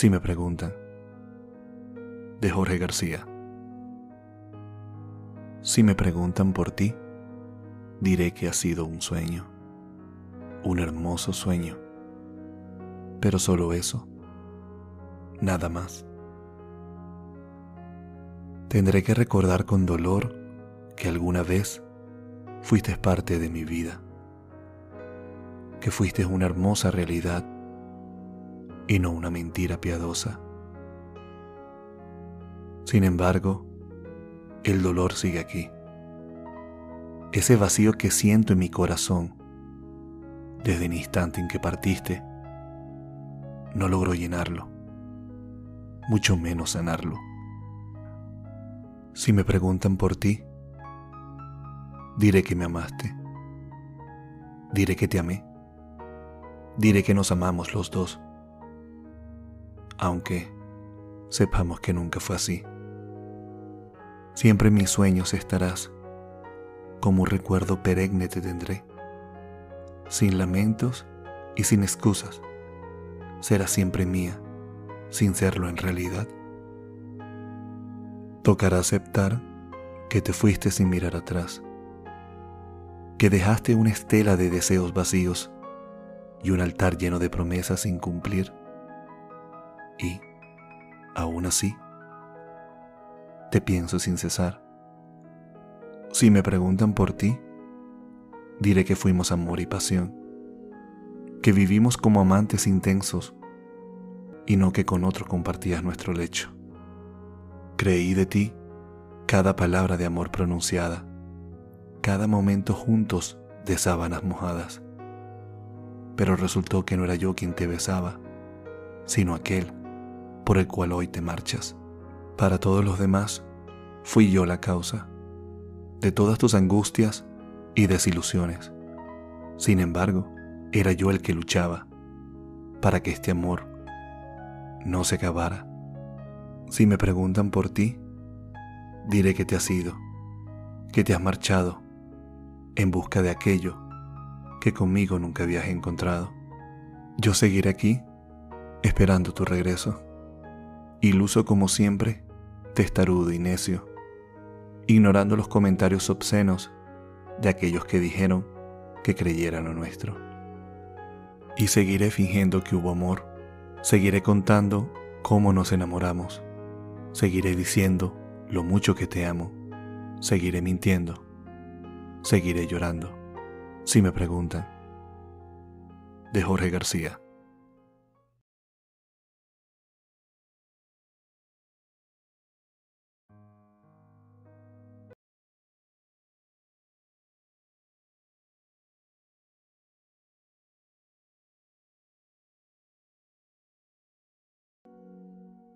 Si me preguntan, de Jorge García. Si me preguntan por ti, diré que ha sido un sueño, un hermoso sueño, pero solo eso, nada más. Tendré que recordar con dolor que alguna vez fuiste parte de mi vida, que fuiste una hermosa realidad y no una mentira piadosa. Sin embargo, el dolor sigue aquí. Ese vacío que siento en mi corazón desde el instante en que partiste, no logro llenarlo, mucho menos sanarlo. Si me preguntan por ti, diré que me amaste, diré que te amé, diré que nos amamos los dos, aunque sepamos que nunca fue así. Siempre en mis sueños estarás, como un recuerdo perenne te tendré, sin lamentos y sin excusas. Serás siempre mía, sin serlo en realidad. Tocará aceptar que te fuiste sin mirar atrás, que dejaste una estela de deseos vacíos y un altar lleno de promesas sin cumplir. Y, aún así, te pienso sin cesar. Si me preguntan por ti, diré que fuimos amor y pasión, que vivimos como amantes intensos y no que con otro compartías nuestro lecho. Creí de ti cada palabra de amor pronunciada, cada momento juntos de sábanas mojadas, pero resultó que no era yo quien te besaba, sino aquel por el cual hoy te marchas. Para todos los demás, fui yo la causa de todas tus angustias y desilusiones. Sin embargo, era yo el que luchaba para que este amor no se acabara. Si me preguntan por ti, diré que te has ido, que te has marchado en busca de aquello que conmigo nunca habías encontrado. Yo seguiré aquí esperando tu regreso, iluso como siempre testarudo y necio, ignorando los comentarios obscenos de aquellos que dijeron que creyeran lo nuestro. Y seguiré fingiendo que hubo amor, seguiré contando cómo nos enamoramos, seguiré diciendo lo mucho que te amo, seguiré mintiendo, seguiré llorando, si me preguntan. De Jorge García.